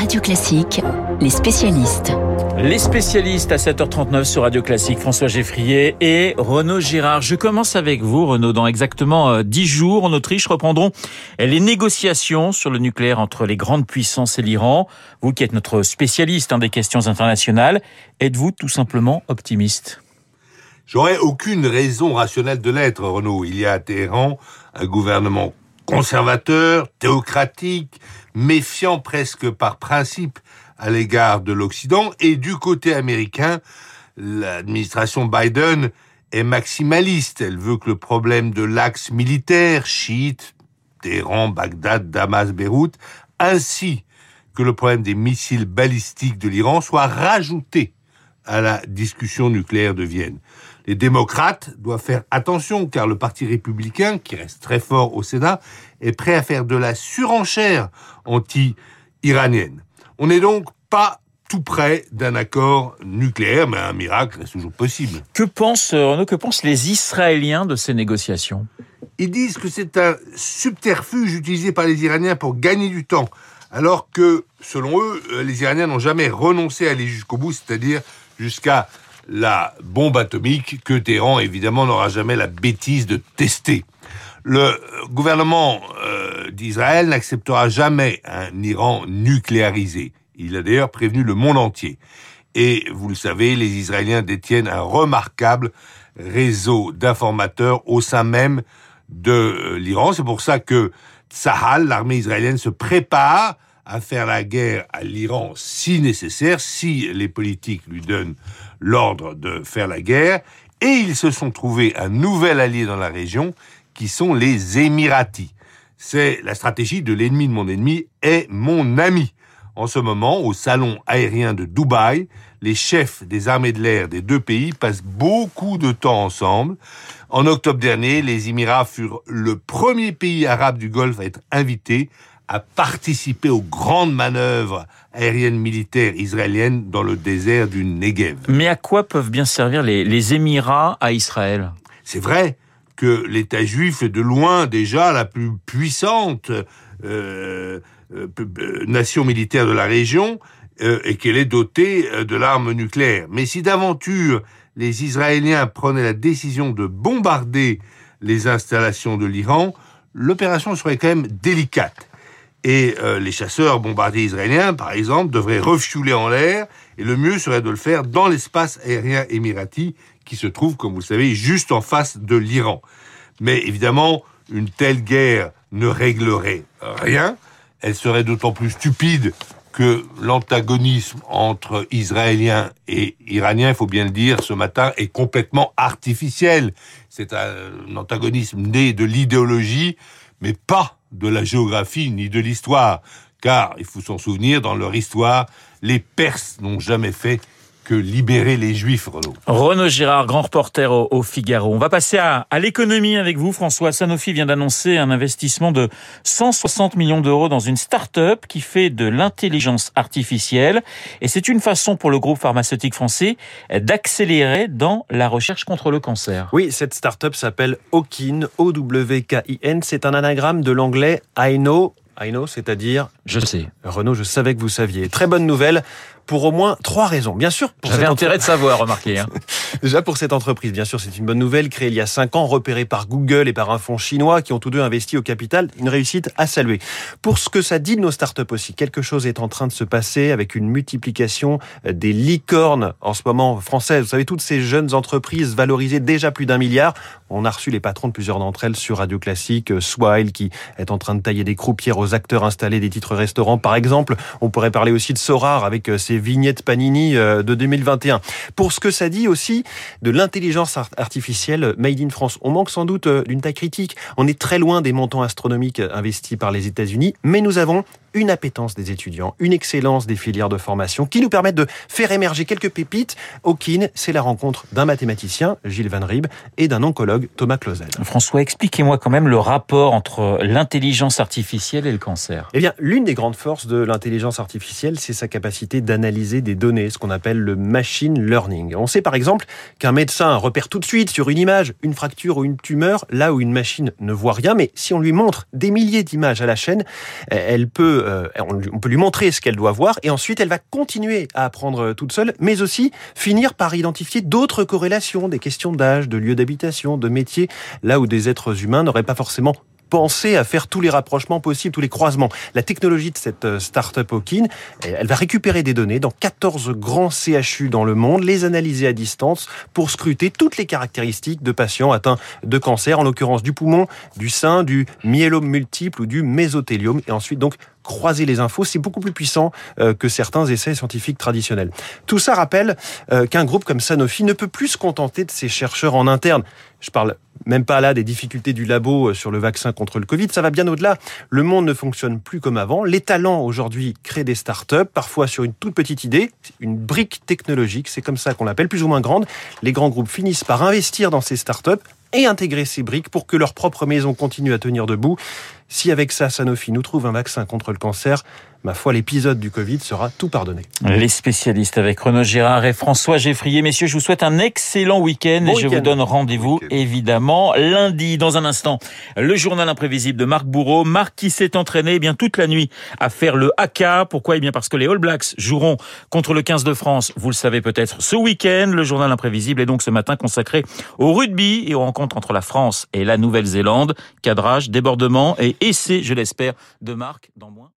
Radio Classique, les spécialistes. Les spécialistes à 7h39 sur Radio Classique, François Geffrier et Renaud Girard. Je commence avec vous, Renaud. Dans exactement 10 jours, en Autriche, reprendront les négociations sur le nucléaire entre les grandes puissances et l'Iran. Vous qui êtes notre spécialiste hein, des questions internationales, êtes-vous tout simplement optimiste? J'aurais aucune raison rationnelle de l'être, Renaud. Il y a à Téhéran un gouvernement conservateur, théocratique, méfiant presque par principe à l'égard de l'Occident, et du côté américain, l'administration Biden est maximaliste. Elle veut que le problème de l'axe militaire, chiite, Téhéran, Bagdad, Damas, Beyrouth, ainsi que le problème des missiles balistiques de l'Iran soit rajouté à la discussion nucléaire de Vienne. Les démocrates doivent faire attention car le Parti républicain, qui reste très fort au Sénat, est prêt à faire de la surenchère anti-iranienne. On n'est donc pas tout près d'un accord nucléaire, mais un miracle est toujours possible. Que pensent, Renaud, que pensent les Israéliens de ces négociations? Ils disent que c'est un subterfuge utilisé par les Iraniens pour gagner du temps, alors que, selon eux, les Iraniens n'ont jamais renoncé à aller jusqu'au bout, c'est-à-dire jusqu'à la bombe atomique que Téhéran, évidemment, n'aura jamais la bêtise de tester. Le gouvernement euh, d'Israël n'acceptera jamais un Iran nucléarisé. Il a d'ailleurs prévenu le monde entier. Et vous le savez, les Israéliens détiennent un remarquable réseau d'informateurs au sein même de euh, l'Iran. C'est pour ça que Tsahal, l'armée israélienne, se prépare à faire la guerre à l'Iran si nécessaire, si les politiques lui donnent l'ordre de faire la guerre. Et ils se sont trouvés un nouvel allié dans la région, qui sont les Émiratis. C'est la stratégie de l'ennemi de mon ennemi est mon ami. En ce moment, au salon aérien de Dubaï, les chefs des armées de l'air des deux pays passent beaucoup de temps ensemble. En octobre dernier, les Émirats furent le premier pays arabe du Golfe à être invité à participer aux grandes manœuvres aériennes militaires israéliennes dans le désert du Negev. Mais à quoi peuvent bien servir les, les Émirats à Israël? C'est vrai que l'État juif est de loin déjà la plus puissante euh, euh, nation militaire de la région euh, et qu'elle est dotée de l'arme nucléaire. Mais si d'aventure les Israéliens prenaient la décision de bombarder les installations de l'Iran, l'opération serait quand même délicate. Et euh, les chasseurs bombardiers israéliens, par exemple, devraient refueler en l'air, et le mieux serait de le faire dans l'espace aérien émirati, qui se trouve, comme vous le savez, juste en face de l'Iran. Mais évidemment, une telle guerre ne réglerait rien. Elle serait d'autant plus stupide que l'antagonisme entre Israéliens et Iraniens, il faut bien le dire, ce matin, est complètement artificiel. C'est un antagonisme né de l'idéologie, mais pas de la géographie ni de l'histoire, car il faut s'en souvenir, dans leur histoire, les Perses n'ont jamais fait que libérer les Juifs, Renaud. Renaud Girard, grand reporter au, Figaro. On va passer à, l'économie avec vous, François. Sanofi vient d'annoncer un investissement de 160 millions d'euros dans une start-up qui fait de l'intelligence artificielle. Et c'est une façon pour le groupe pharmaceutique français d'accélérer dans la recherche contre le cancer. Oui, cette start-up s'appelle Okin, O-W-K-I-N. C'est un anagramme de l'anglais I know I know, c'est-à-dire Je sais. Renaud, je savais que vous saviez. Très bonne nouvelle pour au moins trois raisons. Bien sûr, j'avais intérêt de savoir, remarquez. Hein. Déjà pour cette entreprise, bien sûr, c'est une bonne nouvelle créée il y a cinq ans, repérée par Google et par un fonds chinois qui ont tous deux investi au capital. Une réussite à saluer. Pour ce que ça dit de nos startups aussi, quelque chose est en train de se passer avec une multiplication des licornes en ce moment françaises. Vous savez, toutes ces jeunes entreprises valorisées déjà plus d'un milliard. On a reçu les patrons de plusieurs d'entre elles sur Radio Classique, Swile qui est en train de tailler des croupières aux acteurs installés des titres restaurants, par exemple. On pourrait parler aussi de Sorar avec euh, ses vignette Panini euh, de 2021. Pour ce que ça dit aussi de l'intelligence artificielle made in France, on manque sans doute euh, d'une taille critique. On est très loin des montants astronomiques investis par les États-Unis, mais nous avons une appétence des étudiants, une excellence des filières de formation qui nous permettent de faire émerger quelques pépites. Kin, c'est la rencontre d'un mathématicien, Gilles Van Rieb, et d'un oncologue, Thomas Clausel. François, expliquez-moi quand même le rapport entre l'intelligence artificielle et le cancer. Eh bien, l'une des grandes forces de l'intelligence artificielle, c'est sa capacité d'analyser des données, ce qu'on appelle le machine learning. On sait par exemple qu'un médecin repère tout de suite sur une image une fracture ou une tumeur, là où une machine ne voit rien, mais si on lui montre des milliers d'images à la chaîne, elle peut euh, on, peut lui montrer ce qu'elle doit voir et ensuite elle va continuer à apprendre toute seule, mais aussi finir par identifier d'autres corrélations, des questions d'âge, de lieu d'habitation, de métier, là où des êtres humains n'auraient pas forcément penser à faire tous les rapprochements possibles, tous les croisements. La technologie de cette euh, start-up Hawking, elle va récupérer des données dans 14 grands CHU dans le monde, les analyser à distance pour scruter toutes les caractéristiques de patients atteints de cancer, en l'occurrence du poumon, du sein, du myélome multiple ou du mésothéliome, et ensuite donc croiser les infos, c'est beaucoup plus puissant euh, que certains essais scientifiques traditionnels. Tout ça rappelle euh, qu'un groupe comme Sanofi ne peut plus se contenter de ses chercheurs en interne. Je parle même pas là des difficultés du labo euh, sur le vaccin contre le Covid, ça va bien au-delà. Le monde ne fonctionne plus comme avant. Les talents aujourd'hui créent des startups, parfois sur une toute petite idée, une brique technologique, c'est comme ça qu'on l'appelle, plus ou moins grande. Les grands groupes finissent par investir dans ces startups et intégrer ces briques pour que leur propre maison continue à tenir debout. Si avec ça, Sanofi nous trouve un vaccin contre le cancer, ma foi, l'épisode du Covid sera tout pardonné. Les spécialistes avec Renaud Girard et François Geffrier. Messieurs, je vous souhaite un excellent week-end et je vous donne rendez-vous évidemment lundi. Dans un instant, le journal imprévisible de Marc Bourreau. Marc qui s'est entraîné eh bien toute la nuit à faire le haka. Pourquoi? Eh bien parce que les All Blacks joueront contre le 15 de France. Vous le savez peut-être ce week-end. Le journal imprévisible est donc ce matin consacré au rugby et aux rencontres entre la France et la Nouvelle-Zélande. Cadrage, débordement et essai, je l'espère, de Marc dans moins